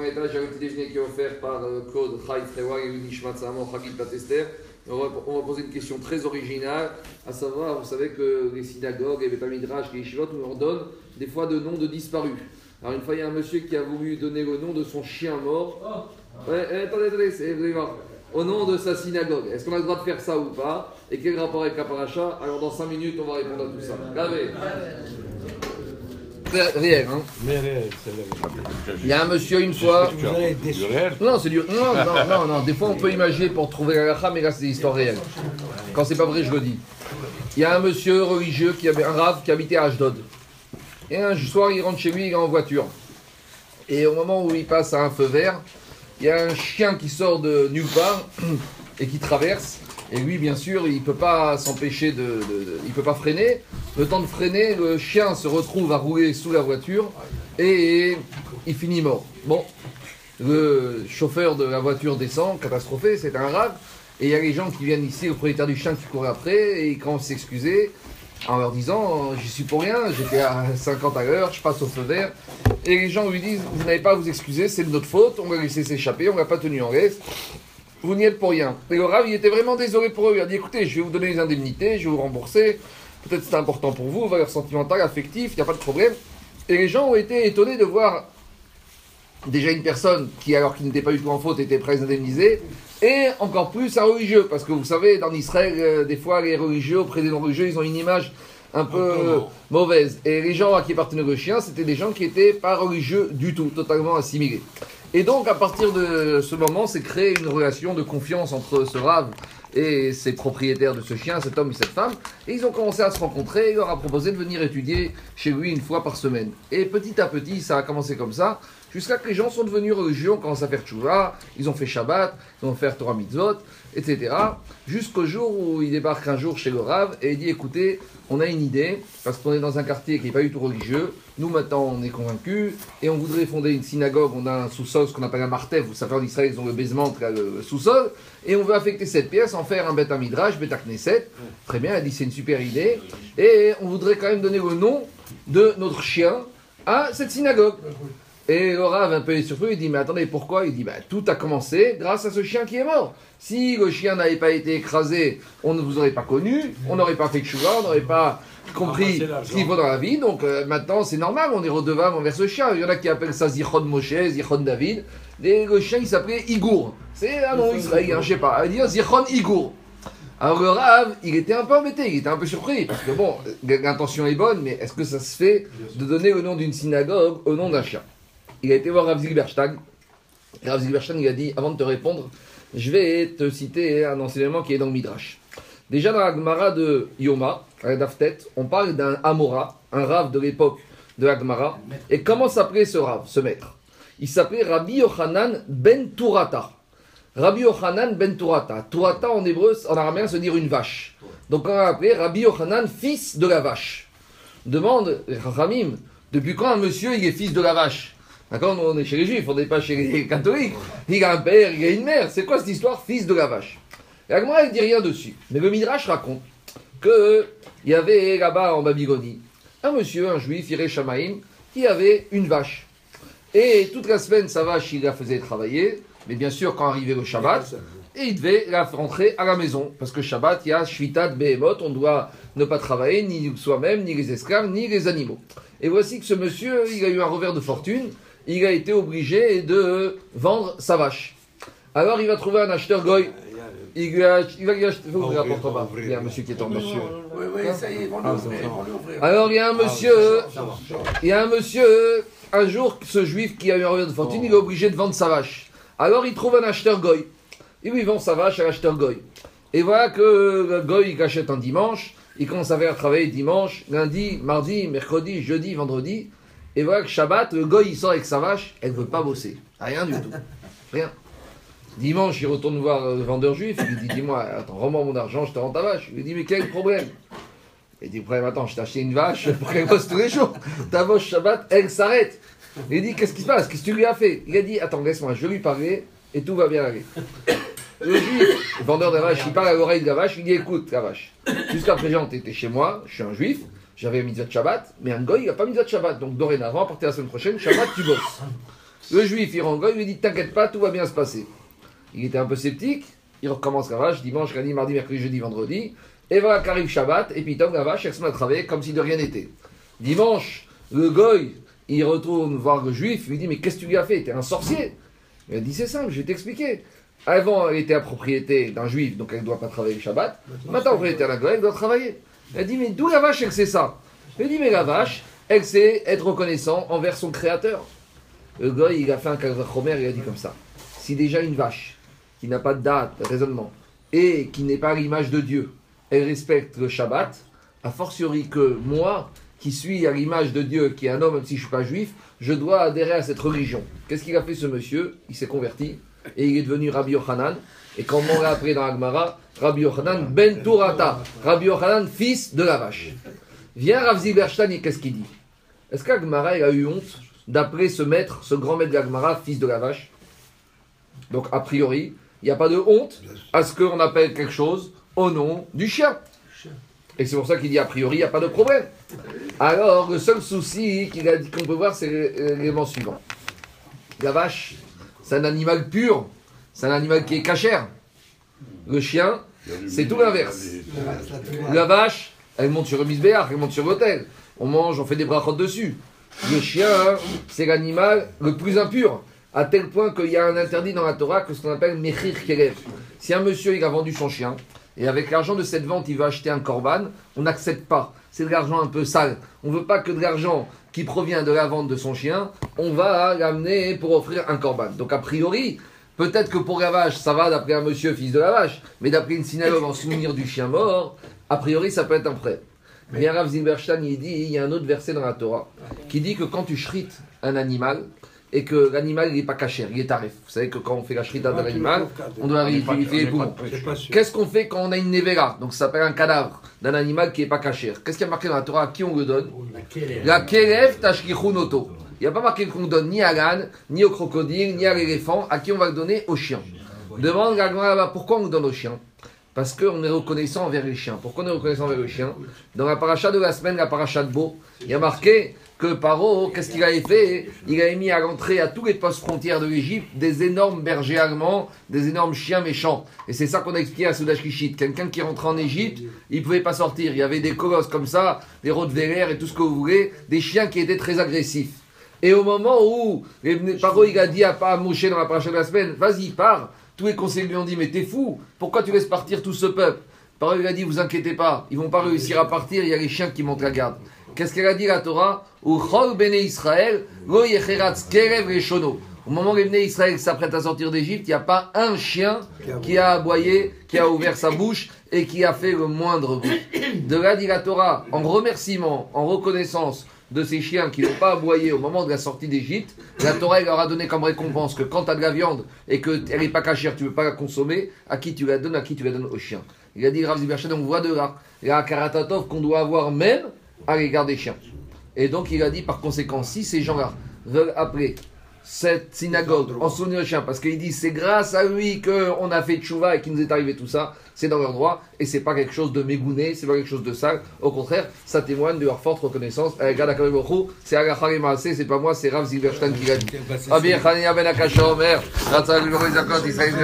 premier étage, il y a le petit déjeuner qui est offert par euh, Claude Frewa et Nishmat Samo Chagit Patester. On va, on va poser une question très originale, à savoir, vous savez que les synagogues, les Betamidrash, les Yeshivot nous leur donnent des fois de noms de disparus. Alors une fois, il y a un monsieur qui a voulu donner le nom de son chien mort. Ouais, eh, attendez, attendez, c'est- voir. Au nom de sa synagogue. Est-ce qu'on a le droit de faire ça ou pas? Et quel rapport avec la paracha? Alors dans 5 minutes, on va répondre à tout ça. Gravez. Ré- Réel, hein Mais réel. Il y a un monsieur une fois. Du réel Non, c'est du. Non, non, non, non. Des fois, on peut imaginer pour trouver la halakha, mais là, c'est des histoires réelles. Quand c'est pas vrai, je le dis. Il y a un monsieur religieux qui avait un rave qui habitait à Ashdod. Et un soir, il rentre chez lui, il est en voiture. Et au moment où il passe à un feu vert, il y a un chien qui sort de nulle part et qui traverse. Et lui, bien sûr, il peut pas s'empêcher de, de- de- Il peut pas freiner. Le temps de freiner, le chien se retrouve à rouler sous la voiture et il finit mort. Bon, le chauffeur de la voiture descend, catastrophé, c'est un rave. Et il y a les gens qui viennent ici, le propriétaire du chien qui court après, et il commence à s'excuser en leur disant J'y suis pour rien, j'étais à 50 à l'heure, je passe au feu vert. Et les gens lui disent Vous n'avez pas à vous excuser, c'est de notre faute, on l'a laissé s'échapper, on l'a pas tenu en laisse. Vous n'y êtes pour rien. Et le rave, il était vraiment désolé pour eux. Il a dit Écoutez, je vais vous donner les indemnités, je vais vous rembourser. Peut-être c'est important pour vous, valeur sentimentale, affective, il n'y a pas de problème. Et les gens ont été étonnés de voir déjà une personne qui, alors qu'il n'était pas du tout en faute, était les indemniser, et encore plus un religieux, parce que vous savez, dans Israël, euh, des fois, les religieux, auprès des non-religieux, ils ont une image un peu euh, mauvaise. Et les gens à qui appartenait le chien, c'était des gens qui n'étaient pas religieux du tout, totalement assimilés. Et donc, à partir de ce moment, c'est créé une relation de confiance entre ce rave et ses propriétaires de ce chien, cet homme et cette femme. Et ils ont commencé à se rencontrer. Et il leur a proposé de venir étudier chez lui une fois par semaine. Et petit à petit, ça a commencé comme ça, jusqu'à que les gens sont devenus religieux, ont commencé à faire tchouva, ils ont fait Shabbat, ils ont fait Torah Mitzvot, etc. Jusqu'au jour où il débarque un jour chez le Rav et il dit écoutez, on a une idée, parce qu'on est dans un quartier qui n'est pas du tout religieux, nous maintenant on est convaincus, et on voudrait fonder une synagogue, on a un sous-sol, ce qu'on appelle un martev, vous savez en Israël ils ont le basement, là, le sous-sol, et on veut affecter cette pièce, en faire un Bet Midrash, Knesset. Très bien, elle dit c'est une super idée, et on voudrait quand même donner le nom de notre chien à cette synagogue. Et le Rav, un peu surpris, il dit Mais attendez, pourquoi? Il dit bah, Tout a commencé grâce à ce chien qui est mort. Si le chien n'avait pas été écrasé, on ne vous aurait pas connu, on n'aurait pas fait de chouva, on n'aurait pas compris ce qu'il faut dans la vie. Donc euh, maintenant, c'est normal, on est redevable envers ce chien. Il y en a qui appellent ça Zichon Moshe, Zichon David. Et le chien, il s'appelait Igour. C'est un nom israélien, je sais pas. Il dit Zichon Igour. Alors le Rav, il était un peu embêté, il était un peu surpris, parce que bon, l'intention est bonne, mais est-ce que ça se fait de donner le nom d'une synagogue au nom d'un chien? Il a été voir Rav Zilberstein, Rav Zilberstein, il a dit, avant de te répondre, je vais te citer un enseignement qui est dans le Midrash. Déjà dans la Gemara de Yoma, à la on parle d'un Amora, un Rav de l'époque de la Gemara, et comment s'appelait ce Rav, ce maître? Il s'appelait Rabbi Yochanan ben Turata. Rabbi Yochanan ben Turata. Turata en hébreu, en araméen, veut dire une vache. Donc on va appeler Rabbi Yochanan, fils de la vache. Demande, Ramim, depuis quand un monsieur il est fils de la vache? D'accord on est chez les juifs, on n'est pas chez les catholiques. Il a un père, il a une mère. C'est quoi cette histoire Fils de la vache? Et la Gemara, elle dit rien dessus. Mais le Midrash raconte que il y avait là-bas en Babylonie un monsieur, un juif, Iré Shamaïm, qui avait une vache. Et toute la semaine, sa vache, il la faisait travailler. Mais bien sûr, quand arrivait le Shabbat, il devait la rentrer à la maison. Parce que Shabbat, il y a Shvitat Behemoth, on doit ne pas travailler, ni soi-même, ni les esclaves, ni les animaux. Et voici que ce monsieur, il a eu un revers de fortune, il a été obligé de vendre sa vache. Alors il va trouver un acheteur goy. Il, lui a- il va lui acheter. Vous Ouvrir, rapportez pas. ouvrir. Il y a un monsieur qui est en monsieur. Oui, oui, ça y est, Ah, l'ouvrir, l'ouvrir. Alors il y a un monsieur, il y a un monsieur, un jour, ce juif qui a eu un revers de fortune, il est obligé de vendre sa vache. Alors il trouve un acheteur goy. Et lui, il vend sa vache à l'acheteur goy. Et voilà que le goy, il achète un dimanche, il commence à faire travailler dimanche, lundi, mardi, mercredi, jeudi, vendredi. Et voilà que Shabbat, le goy, il sort avec sa vache, elle ne veut pas bosser. Rien du tout. Rien. Dimanche, il retourne voir le vendeur juif, il lui dit Dis-moi, attends, rends-moi mon argent, je te rends ta vache. Il lui dit Mais quel problème? Il dit problème, attends, je t'ai acheté une vache pour qu'elle bosse tous les jours. Ta vache Shabbat, elle s'arrête. Il dit Qu'est-ce qui se passe? Qu'est-ce que tu lui as fait? Il a dit Attends, laisse-moi, je vais lui parler et tout va bien aller. Le juif, vendeur de la vache, il parle à l'oreille de la vache, il dit Écoute, la vache, jusqu'à présent, tu étais chez moi, je suis un juif, j'avais mis de Shabbat, mais un goy, il n'a pas mis de Shabbat. Donc dorénavant, à partir de la semaine prochaine, Shabbat, tu bosses. Le juif, il rentre, il lui dit T'inquiète pas, tout va bien se passer. Il était un peu sceptique, il recommence la vache, dimanche, lundi, mardi, mercredi, jeudi, vendredi. Et voilà qu'arrive Shabbat, et puis Tom, la vache, elle se met à travailler comme si de rien n'était. Dimanche, le goy, il retourne voir le juif, il lui dit Mais qu'est-ce que tu lui as fait? T'es un sorcier Il a dit C'est simple, je vais t'expliquer. Avant, elle était à propriété d'un juif, donc elle ne doit pas travailler le Shabbat. Maintenant, propriété d'un goy, elle doit travailler. Elle dit Mais d'où la vache, elle sait ça Elle dit Mais la vache, elle sait être reconnaissant envers son créateur. Le goy, il a fait un Kalvachomer, il a dit comme ça Si déjà une vache, qui n'a pas de date, de raisonnement, et qui n'est pas l'image de Dieu, elle respecte le Shabbat, a fortiori que moi, qui suis à l'image de Dieu, qui est un homme, même si je ne suis pas juif, je dois adhérer à cette religion. Qu'est-ce qu'il a fait ce monsieur? Il s'est converti et il est devenu Rabbi Yochanan. Et comme on l'a appris dans Agmara, Rabbi Yochanan ben Turata, Rabbi Yochanan, fils de la vache. Vient Rav Ziberstein et qu'est-ce qu'il dit? Est-ce qu'Agmara a eu honte d'appeler ce maître, ce grand maître d'Agmara, fils de la vache? Donc a priori, il n'y a pas de honte à ce qu'on appelle quelque chose au nom du chien. Et c'est pour ça qu'il dit a priori, il n'y a pas de problème. Alors, le seul souci qu'il a dit qu'on peut voir, c'est l'élément suivant. La vache, c'est un animal pur, c'est un animal qui est cachère. Le chien, c'est tout l'inverse. La vache, elle monte sur le misbéach, elle monte sur l'hôtel. On mange, on fait des brachotes dessus. Le chien, c'est l'animal le plus impur, à tel point qu'il y a un interdit dans la Torah que ce qu'on appelle Mechir Kelev. Si un monsieur il a vendu son chien, et avec l'argent de cette vente, il va acheter un corban, on n'accepte pas. C'est de l'argent un peu sale. On ne veut pas que de l'argent qui provient de la vente de son chien, on va l'amener pour offrir un corban. Donc a priori, peut-être que pour la vache, ça va d'après un monsieur fils de la vache, mais d'après une synagogue en souvenir du chien mort, a priori, ça peut être un prêt. Mais Rav Zimberstein, il dit, il y a un autre verset dans la Torah qui dit que quand tu shrites un animal, et que l'animal n'est pas cachère, il est tarif. Vous savez que quand on fait la shrita d'un animal, on doit vérifier les poumons. Qu'est-ce qu'on fait quand on a une nevera? Donc ça s'appelle un cadavre d'un animal qui n'est pas cachère. Qu'est-ce qu'il y a marqué dans la Torah? À qui on le donne? La kerev tashkichunoto. Il n'y a pas marqué qu'on donne ni à l'âne, ni au crocodile, ni à l'éléphant. À qui on va le donner Au chien. Demande là pourquoi on donne au chien? Parce qu'on est reconnaissant envers les chiens. Pourquoi on est reconnaissant envers les chiens Dans la paracha de la semaine, la paracha de Beau, il y a marqué que Paro, qu'est-ce qu'il avait fait? Il avait mis à l'entrée à tous les postes frontières de l'Égypte des énormes bergers allemands, des énormes chiens méchants. Et c'est ça qu'on a expliqué à Soudash Kishit. Quelqu'un qui rentrait en Égypte, il ne pouvait pas sortir. Il y avait des colosses comme ça, des Rottweiler et tout ce que vous voulez, des chiens qui étaient très agressifs. Et au moment où Paro il a dit à, à Moshe dans la paracha de la semaine, vas-y, pars, tous les conseillers lui ont dit, mais t'es fou, pourquoi tu laisses partir tout ce peuple? Paro il a dit, vous inquiétez pas, ils vont pas réussir à partir, il y a les chiens qui montent la garde. Qu'est-ce qu'elle a dit la Torah? Au moment où les Israël s'apprêtent à sortir d'Égypte, il n'y a pas un chien qui a aboyé, qui a ouvert sa bouche et qui a fait le moindre bruit. De là dit la Torah, en remerciement, en reconnaissance de ces chiens qui n'ont pas aboyé au moment de la sortie d'Égypte, la Torah leur a donné comme récompense que quand tu as de la viande et qu'elle n'est pas cachère, tu ne veux pas la consommer, à qui tu la donnes, à qui tu la donnes aux chiens. Il a dit Rav Ziberchen, on voit de là, la karatatov qu'on doit avoir même à l'égard des chiens. Et donc il a dit par conséquent, si ces gens-là veulent appeler cette synagogue en souvenir des chiens, parce qu'il dit c'est grâce à lui qu'on a fait tchouva et qu'il nous est arrivé tout ça, c'est dans leur droit et c'est pas quelque chose de mégouné, c'est pas quelque chose de sale. Au contraire, ça témoigne de leur forte reconnaissance. C'est Agachar c'est pas moi, c'est Rav Zilberstein qui l'a dit. Abir Khania Ben Akasha Omer, Ratzal Glorizakot, Israël